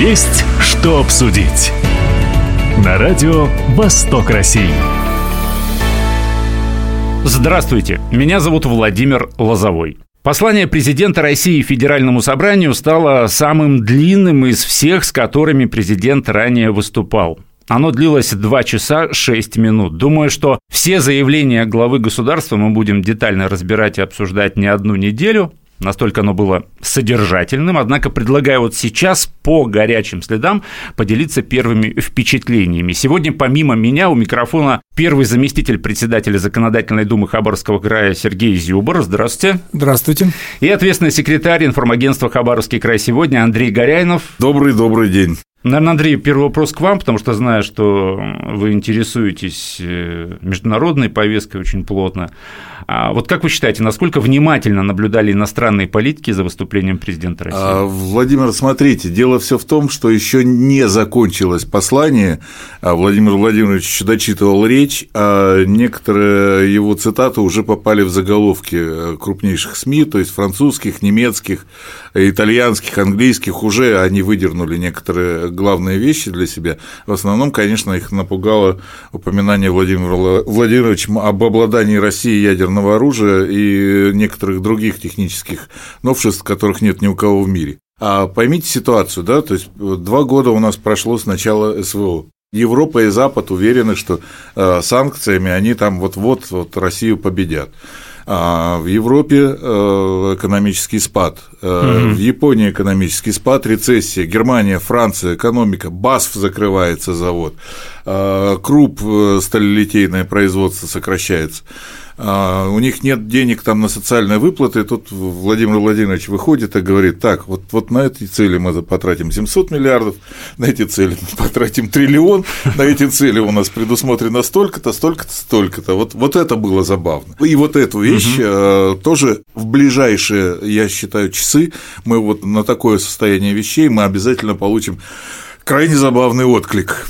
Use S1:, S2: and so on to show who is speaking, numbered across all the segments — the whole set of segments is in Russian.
S1: Есть что обсудить. На радио «Восток России».
S2: Здравствуйте, меня зовут Владимир Лозовой. Послание президента России Федеральному собранию стало самым длинным из всех, с которыми президент ранее выступал. Оно длилось 2 часа 6 минут. Думаю, что все заявления главы государства мы будем детально разбирать и обсуждать не одну неделю. Настолько оно было содержательным, однако предлагаю вот сейчас по горячим следам поделиться первыми впечатлениями. Сегодня помимо меня у микрофона первый заместитель председателя Законодательной Думы Хабаровского края Сергей Зюбор. Здравствуйте.
S3: Здравствуйте.
S2: И ответственный секретарь информагентства «Хабаровский край сегодня» Андрей Горяйнов.
S4: Добрый-добрый день.
S2: Наверное, Андрей, первый вопрос к вам, потому что знаю, что вы интересуетесь э, международной повесткой очень плотно. А вот как вы считаете, насколько внимательно наблюдали иностранные политики за выступлением президента России? А,
S4: Владимир, смотрите, дело все в том, что еще не закончилось послание. А Владимир Владимирович дочитывал речь, а некоторые его цитаты уже попали в заголовки э, крупнейших СМИ, то есть французских, немецких, итальянских, английских. Уже они выдернули некоторые главные вещи для себя. В основном, конечно, их напугало упоминание Владимира Владимировича об обладании России ядерного оружия и некоторых других технических новшеств, которых нет ни у кого в мире. А поймите ситуацию, да, то есть два года у нас прошло с начала СВО. Европа и Запад уверены, что э, санкциями они там вот-вот вот Россию победят. А в Европе э, экономический спад, mm-hmm. в Японии экономический спад, рецессия, Германия, Франция, экономика, БАСФ закрывается завод, э, Круп сталелитейное производство сокращается. А, у них нет денег там на социальные выплаты, тут Владимир Владимирович выходит и говорит, так, вот, вот на эти цели мы потратим 700 миллиардов, на эти цели мы потратим триллион, на эти цели у нас предусмотрено столько-то, столько-то, столько-то. Вот, вот это было забавно. И вот эту вещь угу. тоже в ближайшие, я считаю, часы мы вот на такое состояние вещей мы обязательно получим крайне забавный отклик.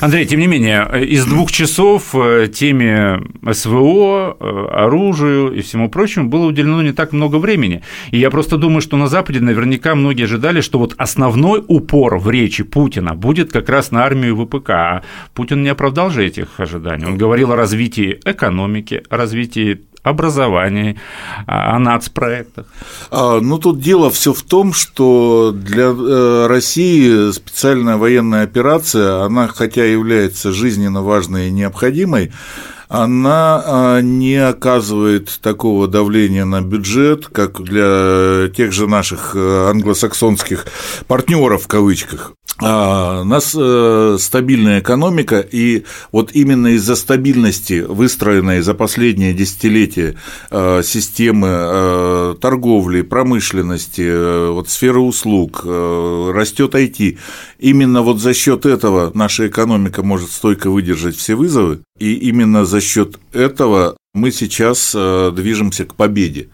S2: Андрей, тем не менее, из двух часов э, теме СВО, э, оружию и всему прочему было уделено не так много времени. И я просто думаю, что на Западе наверняка многие ожидали, что вот основной упор в речи Путина будет как раз на армию ВПК. А Путин не оправдал же этих ожиданий. Он говорил о развитии экономики, развитии образовании, о нацпроектах?
S4: А, ну, тут дело все в том, что для э, России специальная военная операция, она хотя является жизненно важной и необходимой, она а, не оказывает такого давления на бюджет, как для тех же наших э, англосаксонских партнеров в кавычках. А, у нас э, стабильная экономика, и вот именно из-за стабильности, выстроенной за последние десятилетия э, системы торговли, промышленности, вот сферы услуг, растет IT, именно вот за счет этого наша экономика может стойко выдержать все вызовы, и именно за счет этого мы сейчас э, движемся к победе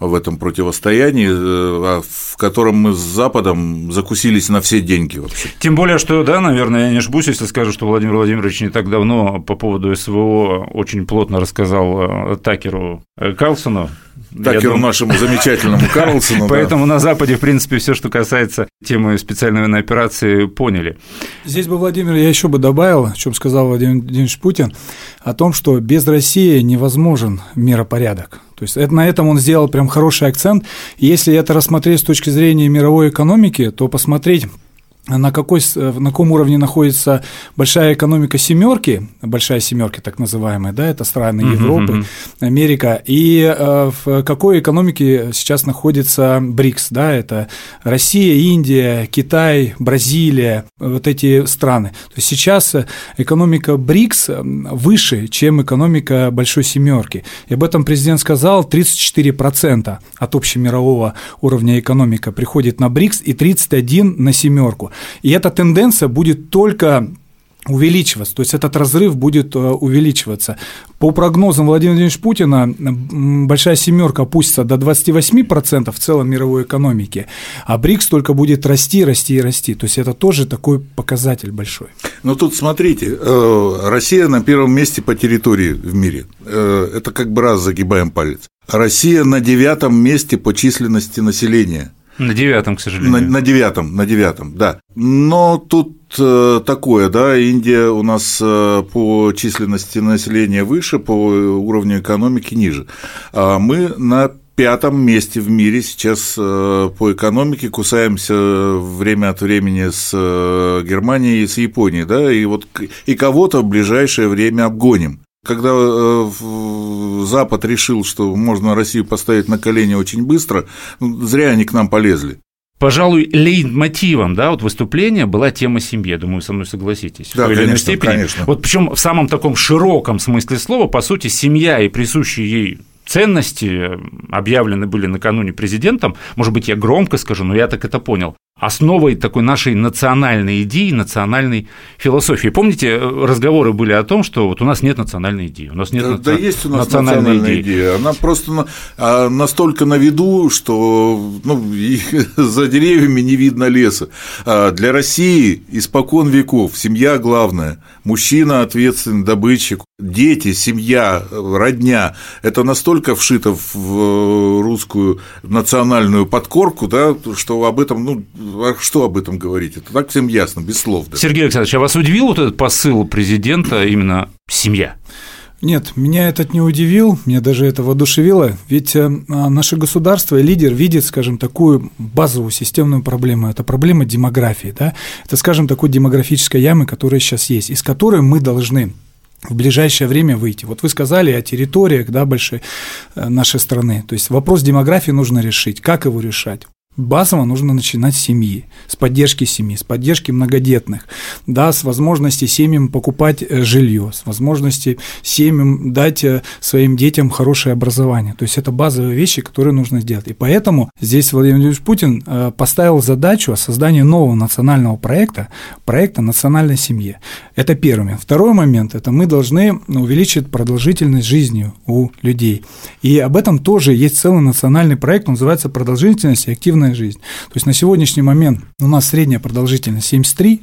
S4: в этом противостоянии, э, а в котором мы с Западом закусились на все деньги вообще.
S2: Тем более, что, да, наверное, я не ошибусь, если скажу, что Владимир Владимирович не так давно по поводу СВО очень плотно рассказал э, Такеру Карлсону,
S4: Такеру нашему замечательному Карлсону.
S2: Поэтому на Западе, в принципе, все, что касается темы специальной военной операции, поняли.
S3: Здесь бы, Владимир, я еще бы добавил, о чем сказал Владимир Владимирович Путин, о том, что без России невозможен миропорядок. То есть на этом он сделал прям хороший акцент. Если это рассмотреть с точки зрения мировой экономики, то посмотреть на, какой, на каком уровне находится большая экономика семерки, большая семерка так называемая, да, это страны Европы, uh-huh, Америка, и э, в какой экономике сейчас находится БРИКС, да, это Россия, Индия, Китай, Бразилия, вот эти страны. То есть сейчас экономика БРИКС выше, чем экономика большой семерки. И об этом президент сказал, 34% от общемирового уровня экономика приходит на БРИКС и 31% на семерку. И эта тенденция будет только увеличиваться, то есть этот разрыв будет э, увеличиваться. По прогнозам Владимира Владимировича Путина, большая семерка опустится до 28% в целом мировой экономики, а БРИКС только будет расти, расти и расти. То есть это тоже такой показатель большой.
S4: Но тут смотрите, э, Россия на первом месте по территории в мире. Э, это как бы раз загибаем палец. Россия на девятом месте по численности населения –
S2: На девятом, к сожалению.
S4: На, на девятом, на девятом, да. Но тут э, такое, да, Индия у нас э, по численности населения выше, по уровню экономики ниже. А мы на пятом месте в мире сейчас э, по экономике, кусаемся время от времени с Германией и с Японией, да, и вот и кого-то в ближайшее время обгоним. Когда э, Запад решил, что можно Россию поставить на колени очень быстро, ну, зря они к нам полезли.
S2: Пожалуй, лейтмотивом да, вот выступления была тема семьи. Думаю, со мной согласитесь.
S4: Да, в той конечно, степени. конечно.
S2: Вот причем в самом таком широком смысле слова, по сути, семья и присущие ей ценности объявлены были накануне президентом, может быть, я громко скажу, но я так это понял, основой такой нашей национальной идеи, национальной философии. Помните, разговоры были о том, что вот у нас нет национальной идеи, у нас нет
S4: да,
S2: наци...
S4: да есть у нас национальной, национальная идеи. идея, она просто а, настолько на виду, что ну, за деревьями не видно леса. А для России испокон веков семья главная, мужчина ответственный добытчик, дети, семья, родня – это настолько вшито в русскую национальную подкорку, да, что об этом, ну, что об этом говорить? Это так всем ясно, без слов.
S2: Даже. Сергей Александрович, а вас удивил вот этот посыл президента именно семья?
S3: Нет, меня этот не удивил, меня даже это воодушевило, ведь э, наше государство и лидер видит, скажем, такую базовую системную проблему, это проблема демографии, да, это, скажем, такой демографической ямы, которая сейчас есть, из которой мы должны в ближайшее время выйти. Вот вы сказали о территориях да, большой э, нашей страны. То есть вопрос демографии нужно решить. Как его решать? Базово нужно начинать с семьи, с поддержки семьи, с поддержки многодетных, да, с возможности семьям покупать э, жилье, с возможности семьям дать э, своим детям хорошее образование. То есть это базовые вещи, которые нужно сделать. И поэтому здесь Владимир Владимирович Путин э, поставил задачу о создании нового национального проекта, проекта национальной семьи. Это первый момент. Второй момент – это мы должны увеличить продолжительность жизни у людей. И об этом тоже есть целый национальный проект, он называется «Продолжительность и активная активная жизнь. То есть на сегодняшний момент у нас средняя продолжительность 73,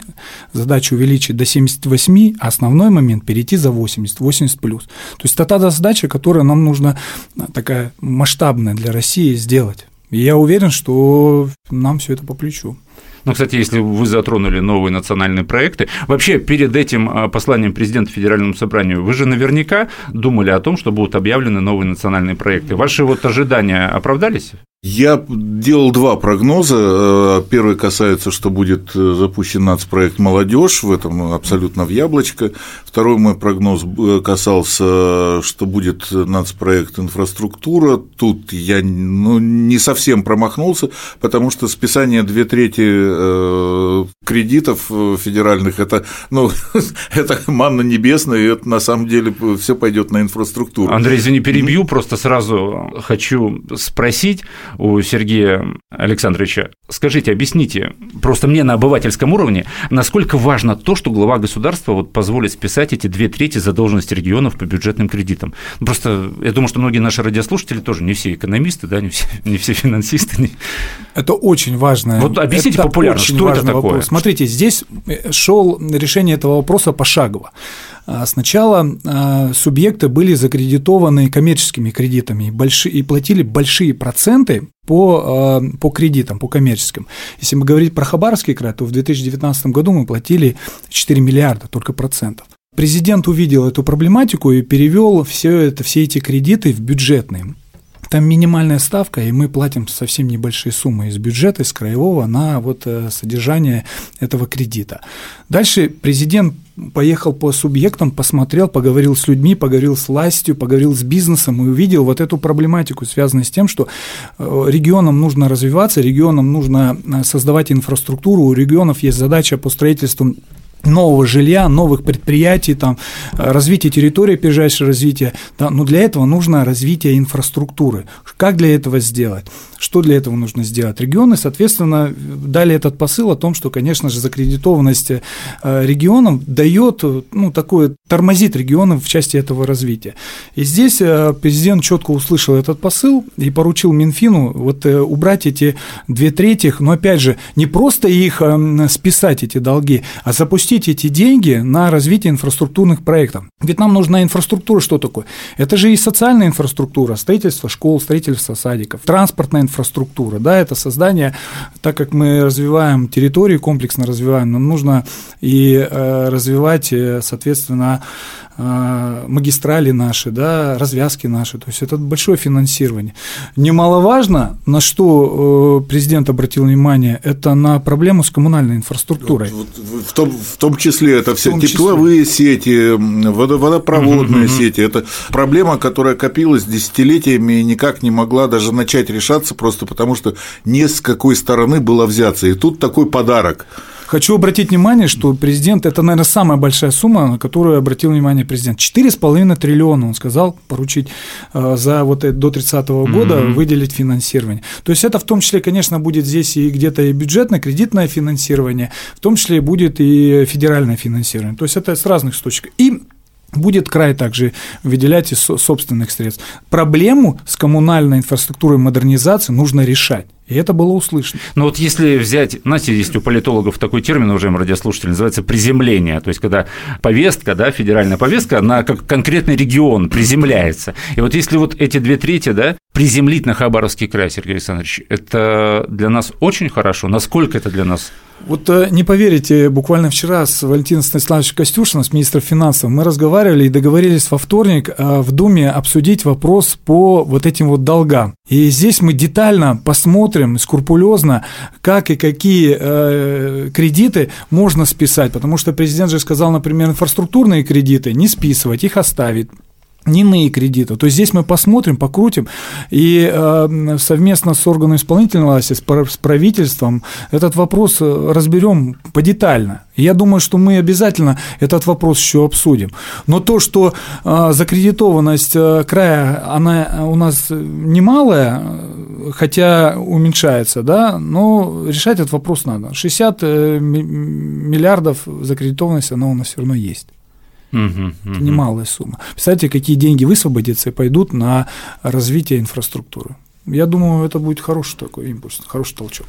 S3: задача увеличить до 78, а основной момент перейти за 80, 80 плюс. То есть это та задача, которая нам нужно а, такая масштабная для России сделать. И я уверен, что нам все это по плечу.
S2: Ну, кстати, если вы затронули новые национальные проекты, вообще перед этим а, посланием президента Федеральному собранию вы же наверняка думали о том, что будут объявлены новые национальные проекты. Ваши вот ожидания оправдались?
S4: Я делал два прогноза. Э, первый касается, что будет э, запущен нацпроект «Молодежь», в этом абсолютно в яблочко. Второй мой прогноз э, касался, что будет нацпроект «Инфраструктура». Тут я ну, не совсем промахнулся, потому что списание две трети кредитов федеральных – это, ну, это манна небесная, и это на самом деле все пойдет на инфраструктуру.
S2: Андрей, извини, перебью, просто сразу хочу спросить у Сергея Александровича. Скажите, объясните, просто мне на обывательском уровне, насколько важно то, что глава государства вот позволит списать эти две трети задолженности регионов по бюджетным кредитам. Просто я думаю, что многие наши радиослушатели тоже не все экономисты, да, не все, не все финансисты. Не...
S3: Это очень важно.
S2: Вот объясните это популярно, что это такое? Вопрос.
S3: Смотрите, здесь шел решение этого вопроса пошагово. А сначала а, субъекты были закредитованы коммерческими кредитами и платили большие проценты по, а, по кредитам, по коммерческим. Если мы говорить про Хабаровский край, то в 2019 году мы платили 4 миллиарда только процентов. Президент увидел эту проблематику и перевел все, это, все эти кредиты в бюджетные. Там минимальная ставка, и мы платим совсем небольшие суммы из бюджета, из краевого на вот э, содержание этого кредита. Дальше президент поехал по субъектам, посмотрел, поговорил с людьми, поговорил с властью, поговорил с бизнесом и увидел вот эту проблематику, связанную с тем, что э, регионам нужно развиваться, регионам нужно э, создавать инфраструктуру, у регионов есть задача по строительству нового жилья, новых предприятий, там, развитие территории, опережающее развитие. Да, но для этого нужно развитие инфраструктуры. Как для этого сделать? Что для этого нужно сделать? Регионы, соответственно, дали этот посыл о том, что, конечно же, закредитованность э, регионам дает, ну, такое, тормозит регионы в части этого развития. И здесь э, президент четко услышал этот посыл и поручил Минфину вот э, убрать эти две трети, но, опять же, не просто их списать, эти долги, а запустить запустить эти деньги на развитие инфраструктурных проектов. Ведь нам нужна инфраструктура, что такое? Это же и социальная инфраструктура, строительство школ, строительство садиков, транспортная инфраструктура, да, это создание, так как мы развиваем территории, комплексно развиваем, нам нужно и э, развивать, э, соответственно, магистрали наши, да, развязки наши, то есть это большое финансирование. Немаловажно, на что президент обратил внимание, это на проблему с коммунальной инфраструктурой.
S4: Вот, вот, в, том, в том числе это все тепловые числе. сети, водопроводные угу, сети, это проблема, которая копилась десятилетиями и никак не могла даже начать решаться, просто потому что не с какой стороны было взяться. И тут такой подарок.
S3: Хочу обратить внимание, что президент – это, наверное, самая большая сумма, на которую обратил внимание президент. 4,5 триллиона, он сказал, поручить э, за вот это, до 30 -го года mm-hmm. выделить финансирование. То есть это в том числе, конечно, будет здесь и где-то и бюджетное, кредитное финансирование, в том числе будет и федеральное финансирование. То есть это с разных точек. И будет край также выделять из собственных средств. Проблему с коммунальной инфраструктурой модернизации нужно решать. И это было услышано.
S2: Но вот если взять, знаете, есть у политологов такой термин, уважаемые радиослушатели, называется приземление. То есть, когда повестка, да, федеральная повестка, на как конкретный регион приземляется. И вот если вот эти две трети, да, приземлить на Хабаровский край, Сергей Александрович, это для нас очень хорошо. Насколько это для нас
S3: вот э, не поверите, буквально вчера с Валентином Станиславовичем Костюшиным, с министром финансов, мы разговаривали и договорились во вторник э, в Думе обсудить вопрос по вот этим вот долгам. И здесь мы детально посмотрим, скрупулезно, как и какие э, кредиты можно списать, потому что президент же сказал, например, инфраструктурные кредиты не списывать, их оставить не иные кредиты. То есть здесь мы посмотрим, покрутим, и э, совместно с органом исполнительной власти, с правительством этот вопрос э, разберем подетально. Я думаю, что мы обязательно этот вопрос еще обсудим. Но то, что э, закредитованность э, края, она у нас немалая, хотя уменьшается, да, но решать этот вопрос надо. 60 э, миллиардов закредитованность, она у нас все равно есть. Угу, угу. Немалая сумма. Представьте, какие деньги высвободятся и пойдут на развитие инфраструктуры. Я думаю, это будет хороший такой импульс, хороший толчок.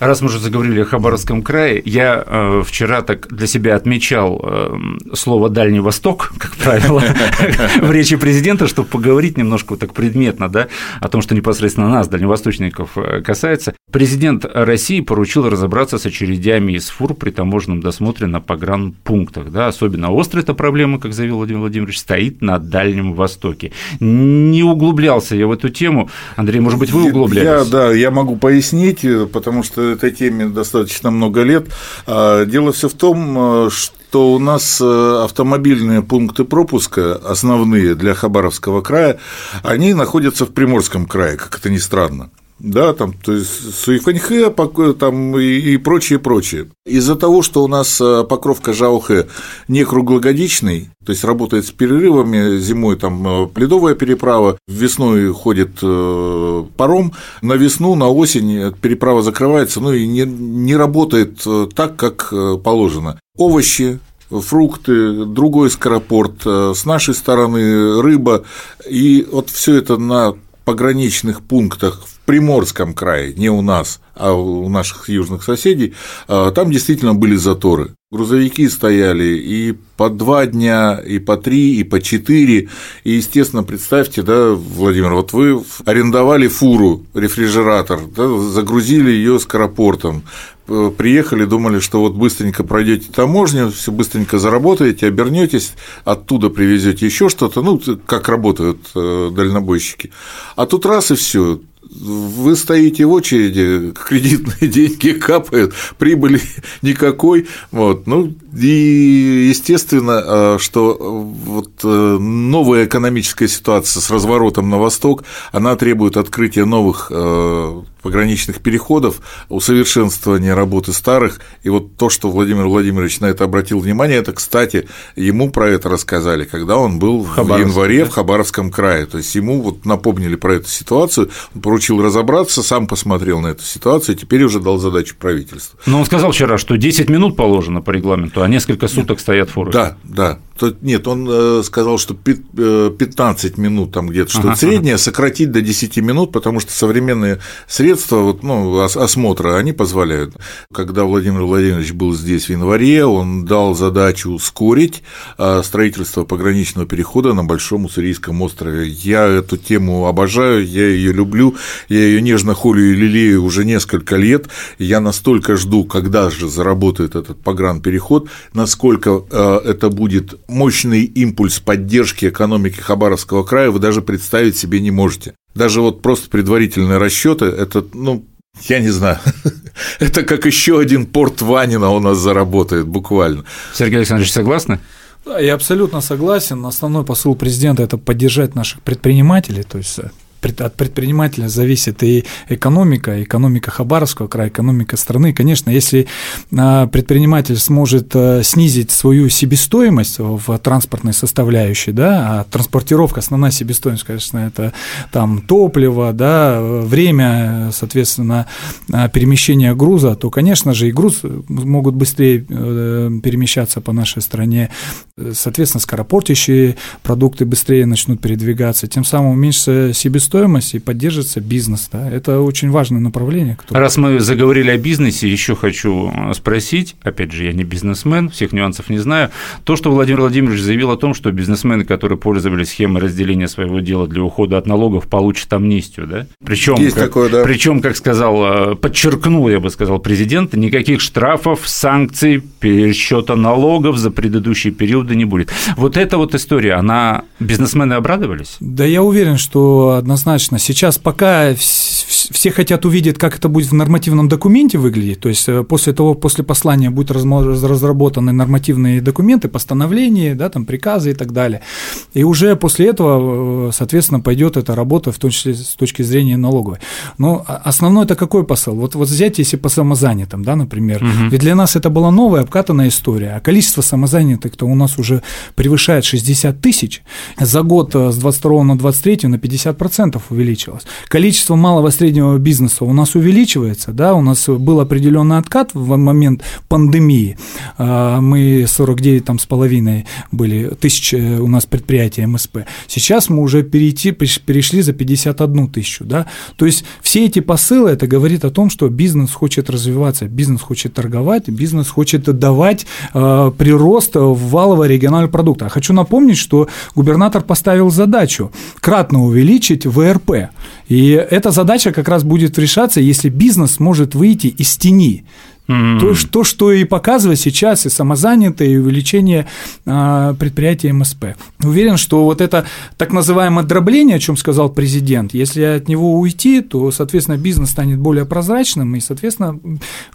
S2: Раз мы уже заговорили о Хабаровском крае, я э, вчера так для себя отмечал э, слово «Дальний Восток», как правило, в речи президента, чтобы поговорить немножко так предметно да, о том, что непосредственно нас, дальневосточников, э, касается. Президент России поручил разобраться с очередями из фур при таможенном досмотре на погранпунктах. Да, особенно острая эта проблема, как заявил Владимир Владимирович, стоит на Дальнем Востоке. Не углублялся я в эту тему. Андрей, может быть, вы углублялись?
S4: Я, да, я могу пояснить, потому что этой теме достаточно много лет. А, дело все в том, что у нас э, автомобильные пункты пропуска, основные для Хабаровского края, они находятся в Приморском крае, как это ни странно да, там, то есть Суифаньхэ там, и, и прочее, прочее. Из-за того, что у нас э, покровка Жаухэ не круглогодичный, то есть работает с перерывами, зимой там э, пледовая переправа, весной ходит э, паром, на весну, на осень переправа закрывается, ну и не, не работает так, как положено. Овощи, фрукты, другой скоропорт, с нашей стороны рыба, и вот все это на пограничных пунктах в Приморском крае, не у нас, а у наших южных соседей, а, там действительно были заторы. Грузовики стояли и по два дня, и по три, и по четыре. И, естественно, представьте, да, Владимир, вот вы арендовали фуру, рефрижератор, да, загрузили ее скоропортом, приехали, думали, что вот быстренько пройдете таможню, все быстренько заработаете, обернетесь, оттуда привезете еще что-то, ну, как работают э, дальнобойщики. А тут раз и все, вы стоите в очереди, кредитные деньги капают, прибыли никакой. Вот. Ну, и естественно, э, что вот э, новая экономическая ситуация с разворотом на восток, она требует открытия новых э, пограничных переходов, усовершенствования работы старых. И вот то, что Владимир Владимирович на это обратил внимание, это, кстати, ему про это рассказали, когда он был в, в январе да? в Хабаровском крае. То есть ему вот напомнили про эту ситуацию, он поручил разобраться, сам посмотрел на эту ситуацию, и теперь уже дал задачу правительству.
S2: Но он сказал вчера, что 10 минут положено по регламенту, а несколько суток стоят фуры.
S4: Да, да. нет, он э, сказал, что 15 э, минут там где-то что-то ага, среднее, ага. сократить до 10 минут, потому что современные средства вот, ну, осмотра, они позволяют. Когда Владимир Владимирович был здесь в январе, он дал задачу ускорить э, строительство пограничного перехода на Большом Уссурийском острове. Я эту тему обожаю, я ее люблю, я ее нежно холю и лелею уже несколько лет. Я настолько жду, когда же заработает этот погранпереход, насколько это будет мощный импульс поддержки экономики Хабаровского края вы даже представить себе не можете. Даже вот просто предварительные расчеты, это, ну, я не знаю, это как еще один порт Ванина у нас заработает буквально.
S2: Сергей Александрович, согласны?
S3: Да, я абсолютно согласен. Основной посыл президента – это поддержать наших предпринимателей, то есть от предпринимателя зависит и экономика, экономика Хабаровского края, экономика страны. Конечно, если а, предприниматель сможет э, снизить свою себестоимость в транспортной составляющей, да, а транспортировка, основная себестоимость, конечно, это там топливо, да, время, соответственно, а, перемещения груза, то, конечно же, и груз могут быстрее э, перемещаться по нашей стране, соответственно, скоропортящие продукты быстрее начнут передвигаться, тем самым уменьшится себестоимость себестоимость и поддержится бизнес. Да? Это очень важное направление.
S2: Которое... Раз мы заговорили о бизнесе, еще хочу спросить, опять же, я не бизнесмен, всех нюансов не знаю, то, что Владимир Владимирович заявил о том, что бизнесмены, которые пользовались схемой разделения своего дела для ухода от налогов, получат амнистию, да? Причем, Есть как, такое, да. Причем, как сказал, э, подчеркнул, я бы сказал, президент, никаких штрафов, санкций, пересчета налогов за предыдущие периоды не будет. Вот эта вот история, она бизнесмены обрадовались?
S3: Да, я уверен, что однозначно однозначно. Сейчас пока все хотят увидеть, как это будет в нормативном документе выглядеть, то есть э, после того, после послания будут разработаны нормативные документы, постановления, да, там приказы и так далее. И уже после этого, э, соответственно, пойдет эта работа, в том числе с точки зрения налоговой. Но основной это какой посыл? Вот, вот взять, если по самозанятым, да, например, угу. ведь для нас это была новая обкатанная история, а количество самозанятых, то у нас уже превышает 60 тысяч, за год э, с 22 на 23 на 50% увеличилось. Количество малого и среднего бизнеса у нас увеличивается, да, у нас был определенный откат в момент пандемии, а, мы 49 там с половиной были тысяч э, у нас предприятий МСП, сейчас мы уже перейти, перешли за 51 тысячу, да, то есть все эти посылы, это говорит о том, что бизнес хочет развиваться, бизнес хочет торговать, бизнес хочет давать э, прирост в валовый региональный продукт. А хочу напомнить, что губернатор поставил задачу кратно увеличить ВРП, и эта задача как раз будет решаться, если бизнес может выйти из тени. Mm-hmm. То, то, что и показывает сейчас и самозанятое, и увеличение а, предприятий МСП. Уверен, что вот это так называемое дробление, о чем сказал президент, если от него уйти, то, соответственно, бизнес станет более прозрачным, и, соответственно,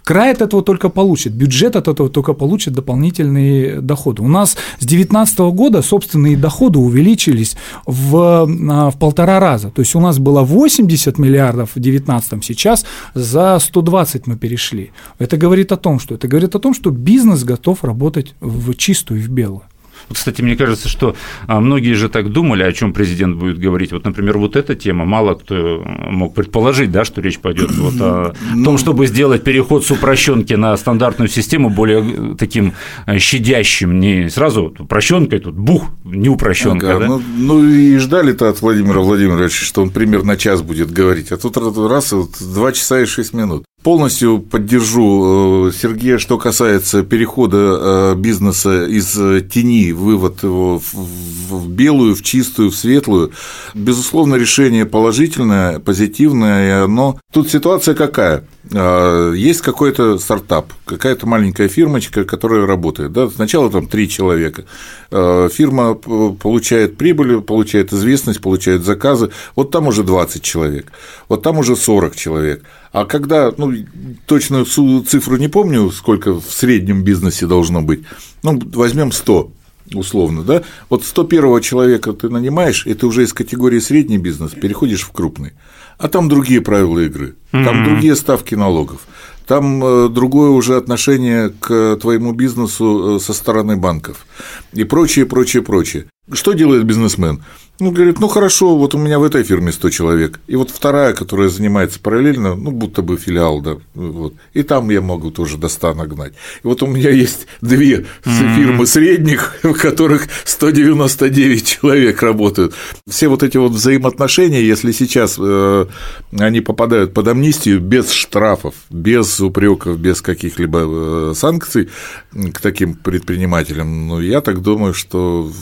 S3: край от этого только получит, бюджет от этого только получит дополнительные доходы. У нас с 2019 года собственные доходы увеличились в, а, в полтора раза. То есть у нас было 80 миллиардов в 2019, сейчас за 120 мы перешли. Это говорит о том, что это говорит о том, что бизнес готов работать в чистую и в белую.
S2: Вот, кстати, мне кажется, что а, многие же так думали, о чем президент будет говорить. Вот, например, вот эта тема, мало кто мог предположить, да, что речь пойдет вот о ну, том, чтобы сделать переход с упрощенки на стандартную систему более таким э, щадящим, не сразу упрощенкой, тут бух, не упрощенка. Ага, да?
S4: ну, ну и ждали-то от Владимира Владимировича, что он примерно час будет говорить, а тут раз вот два часа и шесть минут. Полностью поддержу э, Сергея, что касается перехода э, бизнеса из тени, вывод его в белую, в чистую, в светлую. Безусловно, решение положительное, позитивное, но тут ситуация какая? А, есть какой-то стартап, какая-то маленькая фирмочка, которая работает. Да? Сначала там три человека. А, фирма получает прибыль, получает известность, получает заказы. Вот там уже 20 человек, вот там уже 40 человек. А когда, ну, точную цифру не помню, сколько в среднем бизнесе должно быть, ну, возьмем 100 условно, да, вот 101 человека ты нанимаешь, и ты уже из категории средний бизнес переходишь в крупный, а там другие правила игры, там mm-hmm. другие ставки налогов, там э, другое уже отношение к твоему бизнесу э, со стороны банков и прочее, прочее, прочее. Что делает бизнесмен? Ну, говорит, ну хорошо, вот у меня в этой фирме 100 человек, и вот вторая, которая занимается параллельно, ну, будто бы филиал, да, вот, и там я могу тоже до 100 нагнать. И вот у меня есть две фирмы средних, в которых 199 человек работают. Все вот эти вот взаимоотношения, если сейчас э, они попадают под амнистию без штрафов, без упреков, без каких-либо э, санкций к таким предпринимателям, ну, я так думаю, что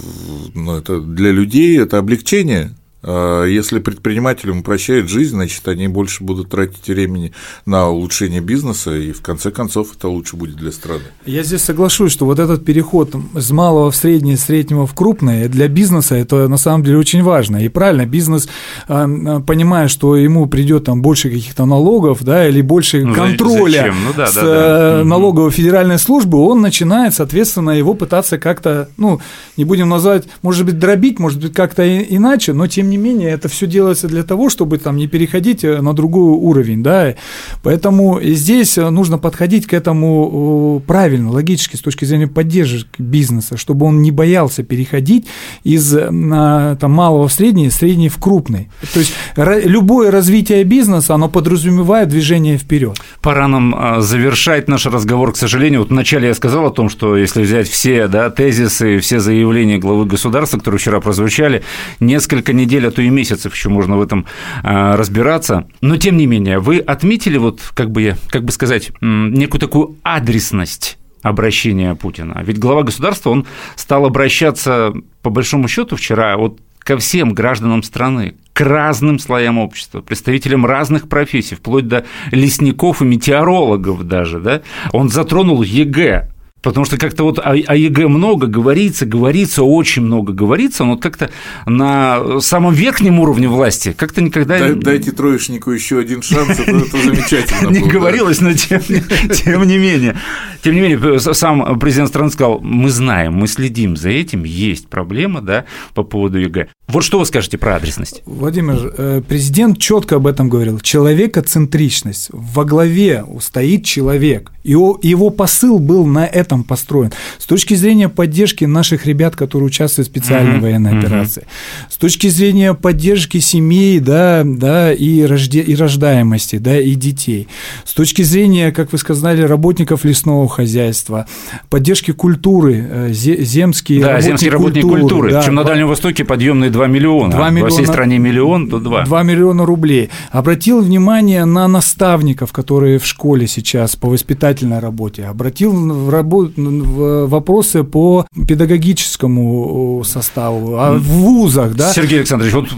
S4: ну, это для людей это облегчение если предпринимателям упрощает жизнь, значит, они больше будут тратить времени на улучшение бизнеса, и в конце концов это лучше будет для страны.
S3: Я здесь соглашусь, что вот этот переход с малого в среднее, среднего в крупное для бизнеса это на самом деле очень важно. И правильно, бизнес, а, а, понимая, что ему придет там больше каких-то налогов, да, или больше ну, контроля ну, да, с да, да. Э, налоговой федеральной службы, он начинает, соответственно, его пытаться как-то, ну, не будем назвать, может быть, дробить, может быть, как-то иначе, но тем не не менее, это все делается для того, чтобы там не переходить э, на другой уровень, да, поэтому здесь э, нужно подходить к этому э, правильно, логически, с точки зрения поддержки бизнеса, чтобы он не боялся переходить из там, малого в средний, средний в крупный. То есть любое развитие бизнеса, оно подразумевает движение вперед.
S2: Пора нам завершать наш разговор, к сожалению. Вот вначале я сказал о том, что если взять все да, тезисы, все заявления главы государства, которые вчера прозвучали, несколько недель недель, а то и месяцев еще можно в этом а, разбираться. Но, тем не менее, вы отметили, вот, как бы, как бы сказать, некую такую адресность обращения Путина. Ведь глава государства, он стал обращаться, по большому счету, вчера вот ко всем гражданам страны, к разным слоям общества, представителям разных профессий, вплоть до лесников и метеорологов даже, да, он затронул ЕГЭ, Потому что как-то вот о, о ЕГЭ много говорится, говорится, очень много говорится, но вот как-то на самом верхнем уровне власти как-то никогда...
S4: Дай, дайте троечнику еще один шанс, это, это замечательно.
S2: Не говорилось, но тем, тем не менее. Тем не менее, сам президент страны сказал, мы знаем, мы следим за этим, есть проблема, да, по поводу ЕГЭ. Вот что вы скажете про адресность?
S3: Владимир, э, президент четко об этом говорил. Человекоцентричность. Во главе стоит человек. Его, его посыл был на этом построен. С точки зрения поддержки наших ребят, которые участвуют в специальной mm-hmm. военной операции, mm-hmm. с точки зрения поддержки семей, да, да, и, рожде, и рождаемости, да, и детей, с точки зрения, как вы сказали, работников лесного хозяйства, поддержки культуры, э, земские
S2: да, работники земские работники культуры. культуры. Да, Причем на Дальнем Востоке подъемные 2 миллиона. 2 миллиона. Во всей стране миллион, то 2.
S3: 2 миллиона рублей. Обратил внимание на наставников, которые в школе сейчас по воспитательной работе. Обратил в, рабо... в вопросы по педагогическому составу, а в вузах, да.
S2: Сергей Александрович, вот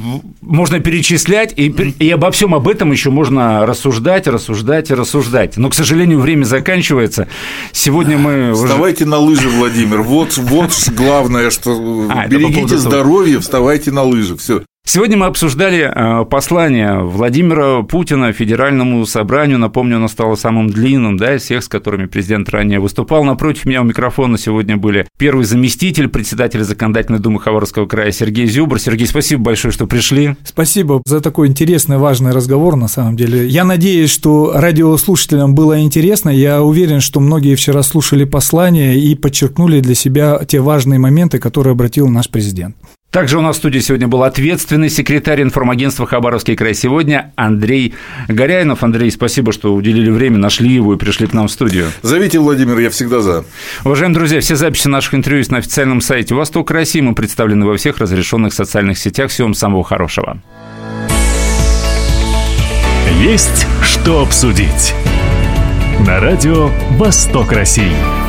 S2: можно перечислять, и, и обо всем об этом еще можно рассуждать, рассуждать и рассуждать. Но, к сожалению, время заканчивается. Сегодня мы...
S4: Вставайте уже... на лыжи, Владимир. Вот, вот главное, что а, берегите здоровье, вставайте езжайте на лыжах, все.
S2: Сегодня мы обсуждали э, послание Владимира Путина Федеральному собранию. Напомню, оно стало самым длинным да, из всех, с которыми президент ранее выступал. Напротив меня у микрофона сегодня были первый заместитель председателя Законодательной Думы Хабаровского края Сергей Зюбр. Сергей, спасибо большое, что пришли.
S3: Спасибо за такой интересный, важный разговор, на самом деле. Я надеюсь, что радиослушателям было интересно. Я уверен, что многие вчера слушали послание и подчеркнули для себя те важные моменты, которые обратил наш президент.
S2: Также у нас в студии сегодня был ответственный секретарь информагентства «Хабаровский край» сегодня Андрей Горяинов. Андрей, спасибо, что уделили время, нашли его и пришли к нам в студию.
S4: Зовите, Владимир, я всегда за.
S2: Уважаемые друзья, все записи наших интервью есть на официальном сайте «Восток России». Мы представлены во всех разрешенных социальных сетях. Всего вам самого хорошего.
S1: Есть что обсудить. На радио «Восток России».